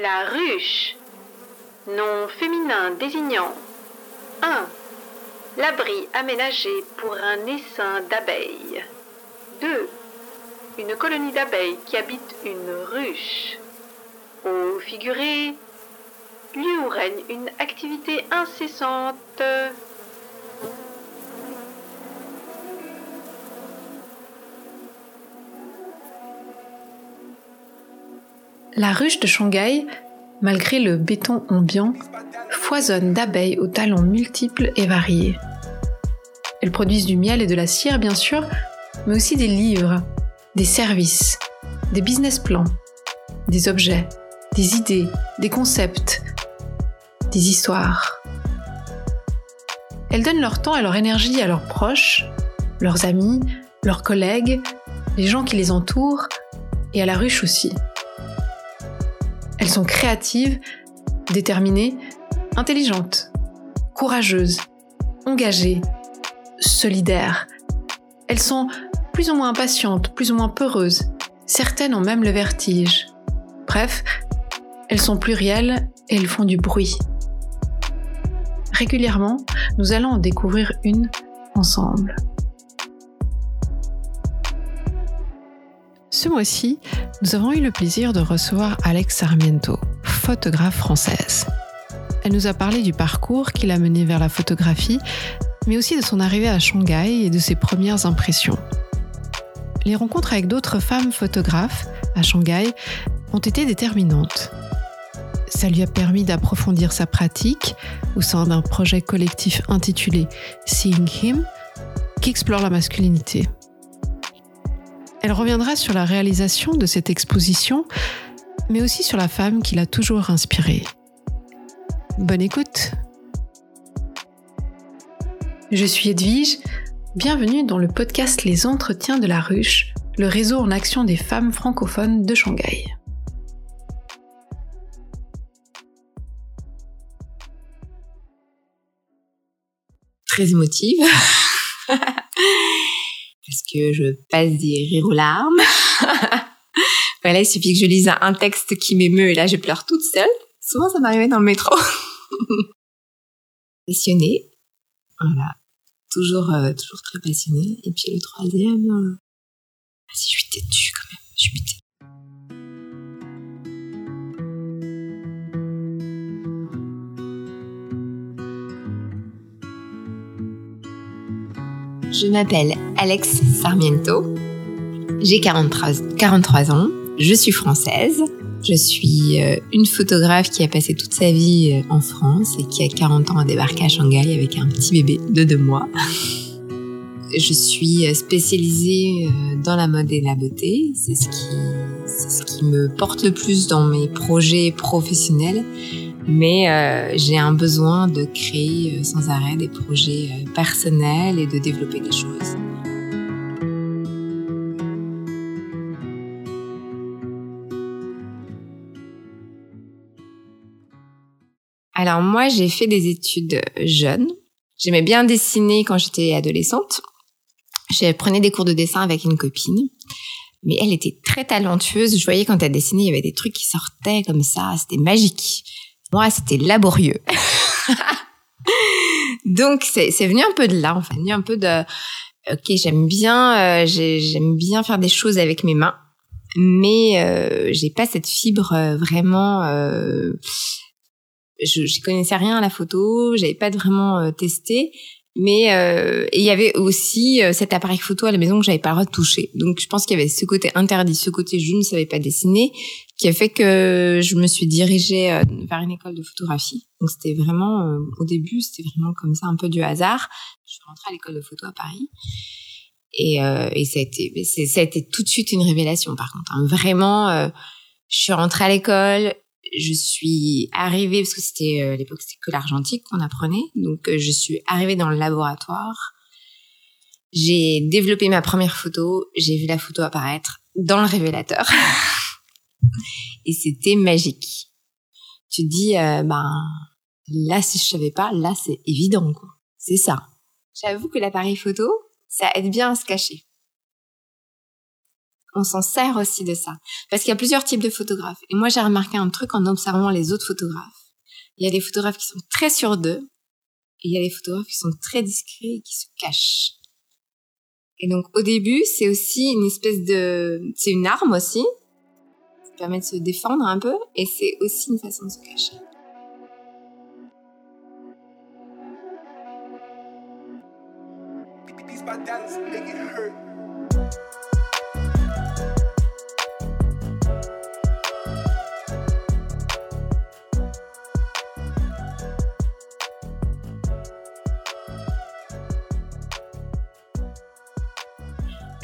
La ruche. Nom féminin désignant 1. L'abri aménagé pour un essaim d'abeilles. 2. Une colonie d'abeilles qui habite une ruche. Au figuré, lieu où règne une activité incessante. La ruche de Shanghai, malgré le béton ambiant, foisonne d'abeilles aux talents multiples et variés. Elles produisent du miel et de la cire, bien sûr, mais aussi des livres, des services, des business plans, des objets, des idées, des concepts, des histoires. Elles donnent leur temps et leur énergie à leurs proches, leurs amis, leurs collègues, les gens qui les entourent et à la ruche aussi. Elles sont créatives, déterminées, intelligentes, courageuses, engagées, solidaires. Elles sont plus ou moins impatientes, plus ou moins peureuses. Certaines ont même le vertige. Bref, elles sont plurielles et elles font du bruit. Régulièrement, nous allons en découvrir une ensemble. Ce mois-ci, nous avons eu le plaisir de recevoir Alex Sarmiento, photographe française. Elle nous a parlé du parcours qui l'a menée vers la photographie, mais aussi de son arrivée à Shanghai et de ses premières impressions. Les rencontres avec d'autres femmes photographes à Shanghai ont été déterminantes. Ça lui a permis d'approfondir sa pratique au sein d'un projet collectif intitulé Seeing Him, qui explore la masculinité. Elle reviendra sur la réalisation de cette exposition, mais aussi sur la femme qui l'a toujours inspirée. Bonne écoute Je suis Edwige, bienvenue dans le podcast Les Entretiens de la Ruche, le réseau en action des femmes francophones de Shanghai. Très émotive. Que je passe des rires aux larmes. voilà, il suffit que je lise un texte qui m'émeut et là je pleure toute seule. Souvent ça m'arrivait dans le métro. passionnée, voilà, toujours euh, toujours très passionnée. Et puis le troisième, euh... Ah, si je suis têtue quand même, je suis têtue. Je m'appelle Alex Sarmiento. J'ai 43, 43, ans. Je suis française. Je suis euh, une photographe qui a passé toute sa vie euh, en France et qui a 40 ans a débarqué à Shanghai avec un petit bébé de deux mois. Je suis euh, spécialisée dans la mode et la beauté. C'est ce qui, c'est ce qui me porte le plus dans mes projets professionnels mais euh, j'ai un besoin de créer euh, sans arrêt des projets euh, personnels et de développer des choses. Alors moi, j'ai fait des études jeunes. J'aimais bien dessiner quand j'étais adolescente. Je prenais des cours de dessin avec une copine. Mais elle était très talentueuse. Je voyais quand elle dessinait, il y avait des trucs qui sortaient comme ça. C'était magique. Moi, c'était laborieux. Donc, c'est venu un peu de là, en fait, venu un peu de, ok, j'aime bien, euh, j'aime bien faire des choses avec mes mains, mais euh, j'ai pas cette fibre euh, vraiment. Euh, je, je connaissais rien à la photo, j'avais pas vraiment euh, testé, mais euh, il y avait aussi euh, cet appareil photo à la maison que j'avais pas toucher. Donc je pense qu'il y avait ce côté interdit, ce côté je ne savais pas dessiner, qui a fait que je me suis dirigée euh, vers une école de photographie. Donc c'était vraiment, euh, au début, c'était vraiment comme ça, un peu du hasard. Je suis rentrée à l'école de photo à Paris. Et, euh, et ça, a été, ça a été tout de suite une révélation, par contre. Hein. Vraiment, euh, je suis rentrée à l'école, je suis arrivée, parce que c'était à l'époque, c'était que l'argentique qu'on apprenait. Donc je suis arrivée dans le laboratoire. J'ai développé ma première photo, j'ai vu la photo apparaître dans le révélateur. Et c'était magique. Tu te dis, euh, ben, là, si je savais pas, là, c'est évident, quoi. C'est ça. J'avoue que l'appareil photo, ça aide bien à se cacher. On s'en sert aussi de ça. Parce qu'il y a plusieurs types de photographes. Et moi, j'ai remarqué un truc en observant les autres photographes. Il y a des photographes qui sont très sur d'eux, et il y a des photographes qui sont très discrets et qui se cachent. Et donc, au début, c'est aussi une espèce de, c'est une arme aussi. Ça permet de se défendre un peu, et c'est aussi une façon de se cacher.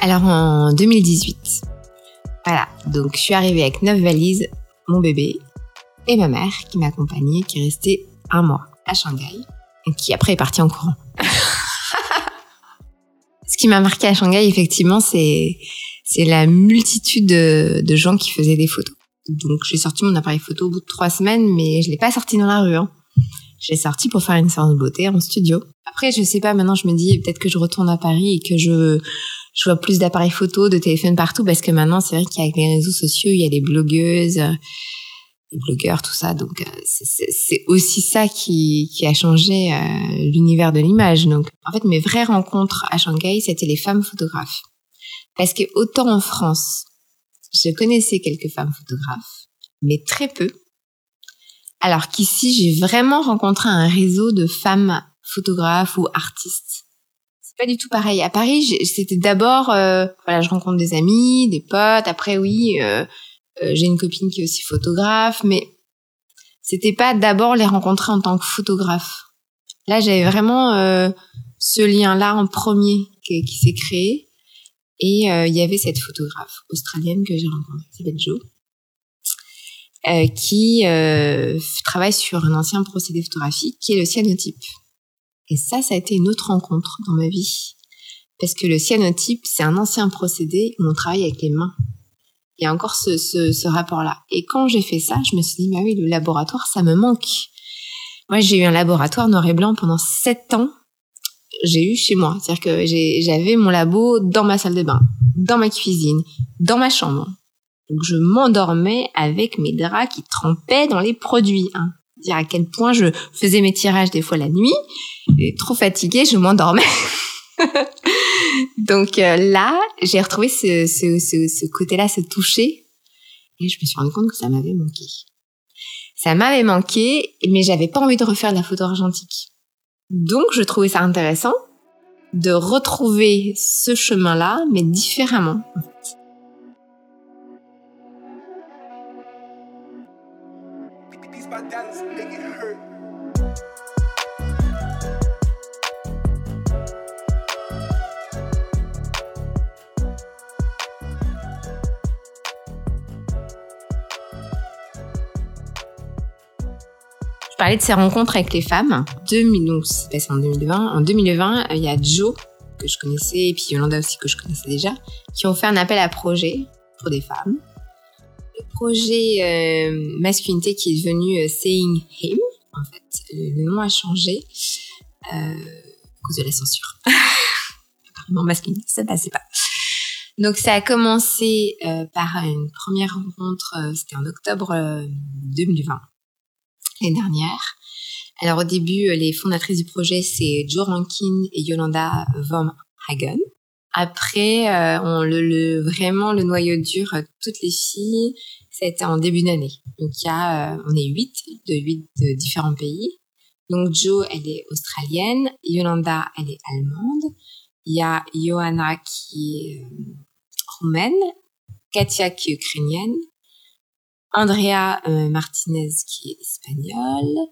Alors en 2018, voilà, donc je suis arrivée avec neuf valises, mon bébé et ma mère qui m'accompagnait, qui est restée un mois à Shanghai et qui après est partie en courant. Ce qui m'a marqué à Shanghai, effectivement, c'est c'est la multitude de, de, gens qui faisaient des photos. Donc j'ai sorti mon appareil photo au bout de trois semaines, mais je l'ai pas sorti dans la rue. Hein. J'ai sorti pour faire une séance de beauté en studio. Après, je sais pas, maintenant je me dis peut-être que je retourne à Paris et que je je vois plus d'appareils photo, de téléphones partout parce que maintenant c'est vrai qu'avec les réseaux sociaux, il y a des blogueuses, des blogueurs, tout ça. Donc euh, c'est aussi ça qui, qui a changé euh, l'univers de l'image. Donc en fait, mes vraies rencontres à Shanghai, c'était les femmes photographes. Parce que autant en France, je connaissais quelques femmes photographes, mais très peu. Alors qu'ici, j'ai vraiment rencontré un réseau de femmes photographes ou artistes pas du tout pareil. À Paris, c'était d'abord, euh, voilà, je rencontre des amis, des potes. Après, oui, euh, euh, j'ai une copine qui est aussi photographe, mais c'était pas d'abord les rencontrer en tant que photographe. Là, j'avais vraiment ce lien-là en premier qui, qui s'est créé. Et il y avait cette photographe australienne que j'ai rencontrée, qui s'appelle Jo, qui travaille sur un ancien procédé photographique qui est le cyanotype. Et ça, ça a été une autre rencontre dans ma vie. Parce que le cyanotype, c'est un ancien procédé où on travaille avec les mains. Il y a encore ce, ce, ce rapport-là. Et quand j'ai fait ça, je me suis dit, bah oui, le laboratoire, ça me manque. Moi, j'ai eu un laboratoire noir et blanc pendant sept ans. J'ai eu chez moi. C'est-à-dire que j'avais mon labo dans ma salle de bain, dans ma cuisine, dans ma chambre. Donc, je m'endormais avec mes draps qui trempaient dans les produits. Hein dire à quel point je faisais mes tirages des fois la nuit, et trop fatiguée, je m'endormais. Donc euh, là, j'ai retrouvé ce, ce, ce, ce côté-là, ce toucher, et je me suis rendu compte que ça m'avait manqué. Ça m'avait manqué, mais j'avais pas envie de refaire de la photo argentique. Donc je trouvais ça intéressant de retrouver ce chemin-là, mais différemment. En fait. Je parlais de ces rencontres avec les femmes. 2000, donc c'est passé en 2020. En 2020, il y a Joe que je connaissais et puis Yolanda aussi que je connaissais déjà, qui ont fait un appel à projet pour des femmes. Projet euh, masculinité qui est devenu euh, Saying Him, en fait, le, nom a changé euh, à cause de la censure. Apparemment masculinité, ça passait pas. Donc ça a commencé euh, par une première rencontre, euh, c'était en octobre 2020 l'année dernière. Alors au début, les fondatrices du projet, c'est Joe Rankin et Yolanda Von Hagen. Après, euh, on le, le, vraiment le noyau dur, euh, toutes les filles, été en début d'année. Donc il y a, euh, on est huit de huit de différents pays. Donc Joe, elle est australienne, Yolanda, elle est allemande. Il y a Johanna qui est roumaine, Katia qui est ukrainienne, Andrea euh, Martinez qui est espagnole,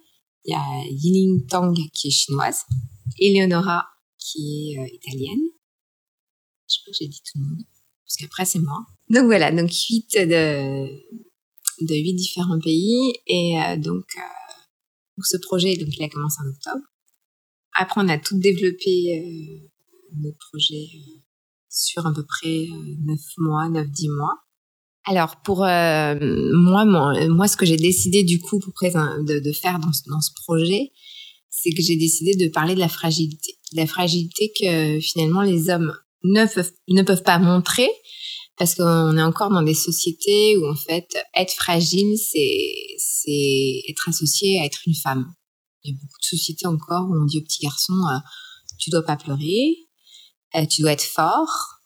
il y a Yiling Tang qui est chinoise, Eleonora qui est euh, italienne. Je crois que j'ai dit tout le monde, parce qu'après c'est moi. Donc voilà, donc huit de de huit différents pays et euh, donc, donc, ce projet donc il a commencé en octobre. Après on a tout développé notre projet sur à peu près 9 mois, 9-10 mois. Alors pour euh, moi, moi, ce que j'ai décidé du coup pour de, de faire dans, dans, ce projet, c'est que j'ai décidé de parler de la fragilité, de la fragilité que finalement les hommes ne peuvent, ne peuvent pas montrer parce qu'on est encore dans des sociétés où en fait être fragile c'est c'est être associé à être une femme. Il y a beaucoup de sociétés encore où on dit aux petits garçons euh, tu dois pas pleurer, euh, tu dois être fort.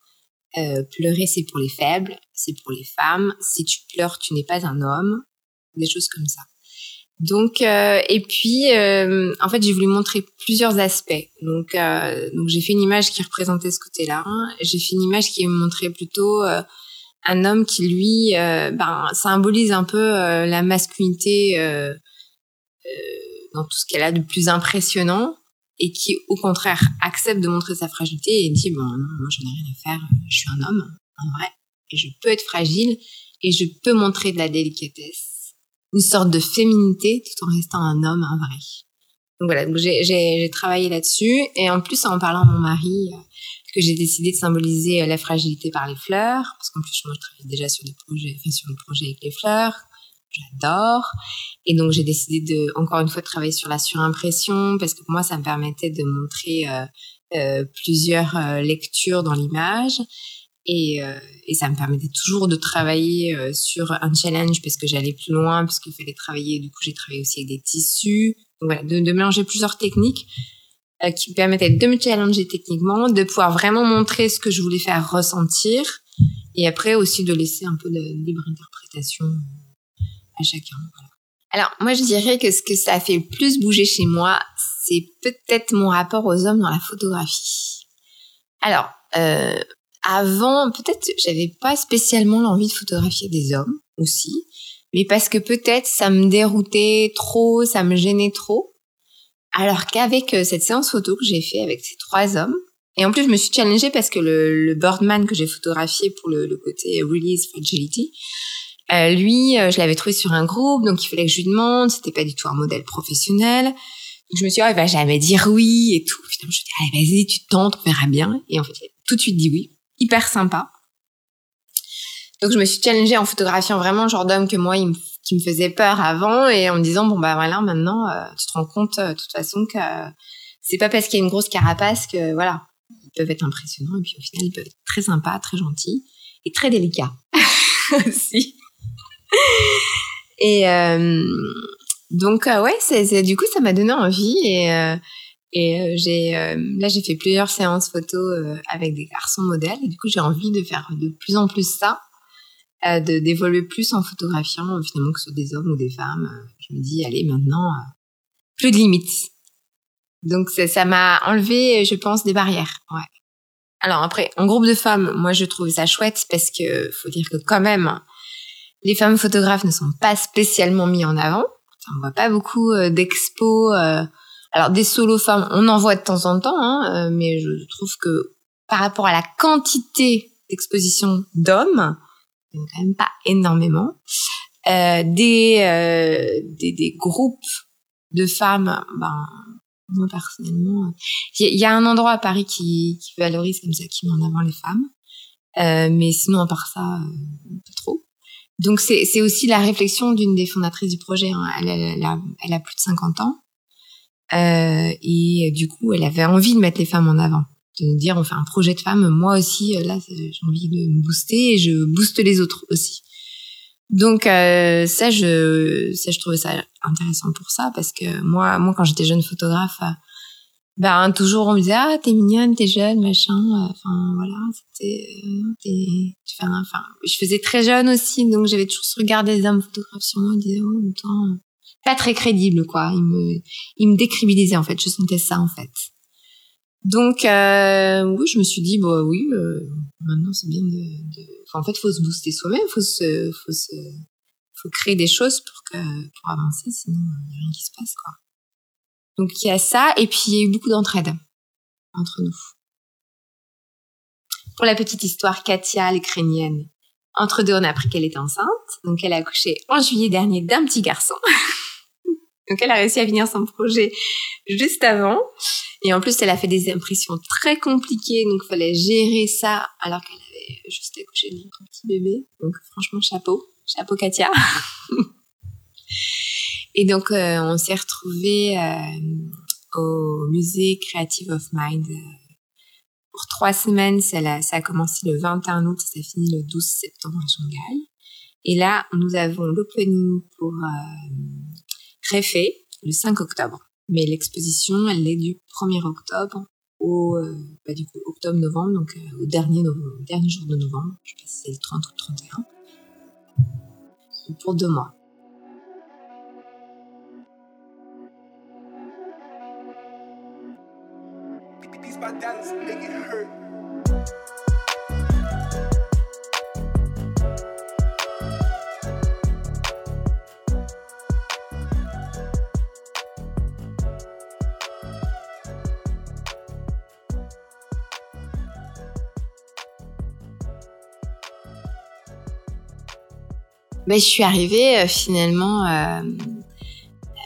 Euh, pleurer c'est pour les faibles, c'est pour les femmes. Si tu pleures, tu n'es pas un homme. Des choses comme ça. Donc euh, et puis euh, en fait j'ai voulu montrer plusieurs aspects. Donc euh, donc j'ai fait une image qui représentait ce côté-là. J'ai fait une image qui montrait plutôt un homme qui lui ben symbolise un peu la masculinité dans tout ce qu'elle a de plus impressionnant et qui au contraire accepte de montrer sa fragilité et dit bon non moi j'en ai rien à faire, je suis un homme en vrai et je peux être fragile et je peux montrer de la délicatesse une sorte de féminité tout en restant un homme, un vrai. Donc voilà, donc j'ai travaillé là-dessus. Et en plus en parlant à mon mari euh, que j'ai décidé de symboliser euh, la fragilité par les fleurs parce qu'en plus moi je travaille déjà sur des projets, enfin sur le projet avec les fleurs, j'adore. Et donc j'ai décidé de encore une fois de travailler sur la surimpression parce que pour moi ça me permettait de montrer euh, euh, plusieurs euh, lectures dans l'image et, euh, et, ça me permettait toujours de travailler euh, sur un challenge parce que j'allais plus loin, parce qu'il fallait travailler. Du coup, j'ai travaillé aussi avec des tissus. Donc voilà, de, mélanger plusieurs techniques euh, qui me permettaient de me challenger techniquement, de pouvoir vraiment montrer ce que je voulais faire ressentir, et après aussi de laisser un peu de libre interprétation à chacun. Alors moi, je dirais que ce que ça a fait le plus bouger chez moi, c'est peut-être mon rapport aux hommes dans la photographie. Alors, avant, peut-être j'avais pas spécialement l'envie de photographier des hommes aussi, mais parce que peut-être ça me déroutait trop, ça me gênait trop. Alors qu'avec euh, cette séance photo que j'ai fait avec ces trois hommes, et en plus je me suis challengée parce que le, le Birdman que j'ai photographié pour le, le, côté Release Fragility, euh, lui, euh, je l'avais trouvé sur un groupe, donc il fallait que je lui demande, c'était pas du tout un modèle professionnel. Donc je me suis dit, oh, il va jamais dire oui et tout. Finalement, je me suis dit, allez, vas-y, tu tentes, on verra bien. Et en fait, il tout de suite dit oui hyper sympa. Donc je me suis challengée en photographiant vraiment le genre d'homme que moi qui me faisait peur avant et en me disant bon bah voilà maintenant euh, tu te rends compte euh, de toute façon que c'est pas parce qu'il y a une grosse carapace que voilà ils peuvent être impressionnants et puis au final ils peuvent être très sympas, très gentils et très délicats aussi. et euh, donc ouais du coup ça m'a donné envie et et euh, j'ai euh, là j'ai fait plusieurs séances photo euh, avec des garçons modèles et du coup j'ai envie de faire de plus en plus ça, de d'évoluer plus en photographiant finalement que ce soit des hommes ou des femmes. je me dis allez maintenant plus de limites. Donc ça m'a enlevé je pense des barrières. Ouais. Alors après en groupe de femmes, moi je trouve ça chouette parce que faut dire que quand même les femmes photographes ne sont pas spécialement mis en avant. On voit pas beaucoup d'expos alors des solos femmes, on en voit de temps en temps, hein, euh, mais je trouve que par rapport à la quantité d'exposition d'hommes, quand même pas énormément. Euh, des, euh, des, des groupes de femmes, ben moi personnellement, il y, a un endroit à Paris qui, qui valorise comme ça, qui met en avant les femmes, euh, mais sinon à part ça, euh, pas trop. Donc c'est aussi la réflexion d'une des fondatrices du projet. Hein. Elle, elle, a, elle a plus de 50 ans. Euh, et du coup, elle avait envie de mettre les femmes en avant, de dire on fait un projet de femmes. Moi aussi, euh, là, j'ai envie de me booster et je booste les autres aussi. Donc euh, ça, je ça, je trouvais ça intéressant pour ça parce que moi, moi, quand j'étais jeune photographe, ben toujours on me disait ah t'es mignonne, t'es jeune, machin. Enfin voilà, c'était, enfin, je faisais très jeune aussi, donc j'avais toujours ce regard des hommes photographes sur moi, en disant oh, temps pas très crédible quoi. Il me il me décrédibilisait en fait. Je sentais ça en fait. Donc euh, oui, je me suis dit bah oui, euh, maintenant c'est bien de, de... Enfin, en fait, faut se booster soi-même, faut se faut se faut créer des choses pour que pour avancer, sinon il n'y a rien qui se passe quoi. Donc il y a ça et puis il y a eu beaucoup d'entraide entre nous. Pour la petite histoire, Katia, l'Ukrainienne, entre deux, on a appris qu'elle était enceinte. Donc, elle a accouché en juillet dernier d'un petit garçon. Donc elle a réussi à finir son projet juste avant. Et en plus, elle a fait des impressions très compliquées, donc fallait gérer ça alors qu'elle avait juste accouché d'un petit bébé. Donc franchement, chapeau, chapeau Katia. Et donc euh, on s'est retrouvés euh, au musée Creative of Mind euh, pour trois semaines. Ça a, ça a commencé le 21 août et ça finit le 12 septembre à Shanghai. Et là, nous avons l'opening pour le 5 octobre. Mais l'exposition, elle est du 1er octobre au euh, bah, du coup, octobre-novembre, donc euh, au dernier, novembre, dernier jour de novembre. Je sais pas si c'est le 30 ou le 31. Pour deux mois. Ben, je suis arrivée euh, finalement euh,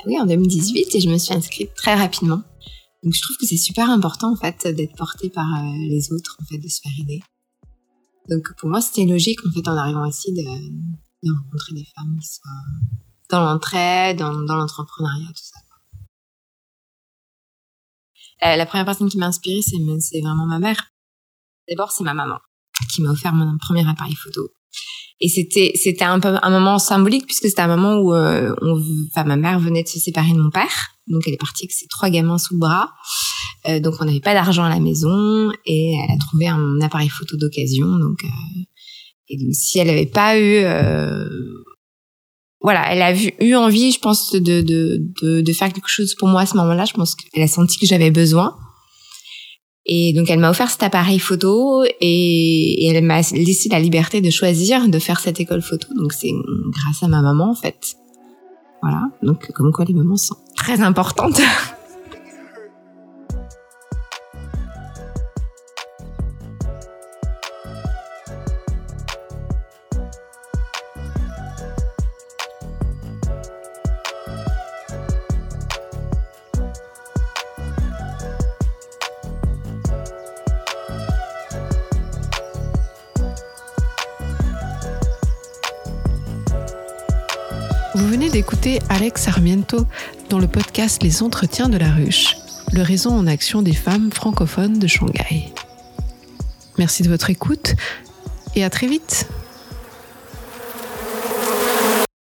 oui, en 2018 et je me suis inscrite très rapidement. Donc je trouve que c'est super important en fait d'être portée par euh, les autres, en fait, de se faire aider. Donc pour moi, c'était logique en fait en arrivant ici de, de rencontrer des femmes qui soient dans l'entraide, dans, dans l'entrepreneuriat, tout ça. Euh, la première personne qui m'a inspirée, c'est vraiment ma mère. D'abord, c'est ma maman qui m'a offert mon premier appareil photo. Et c'était c'était un peu un moment symbolique puisque c'était un moment où euh, ma mère venait de se séparer de mon père, donc elle est partie avec ses trois gamins sous le bras. Euh, donc on n'avait pas d'argent à la maison et elle a trouvé un appareil photo d'occasion. Donc euh, et si elle n'avait pas eu voilà, elle a eu envie, je pense, de, de, de faire quelque chose pour moi à ce moment-là. Je pense qu'elle a senti que j'avais besoin. Et donc elle m'a offert cet appareil photo et, elle m'a laissé la liberté de choisir de faire cette école photo. Donc c'est grâce à ma maman en fait. Voilà, donc comme quoi les mamans sont très importantes. d'écouter Alex Sarmiento dans le podcast Les Entretiens de la Ruche, le réseau en action des femmes francophones de Shanghai. Merci de votre écoute et à très vite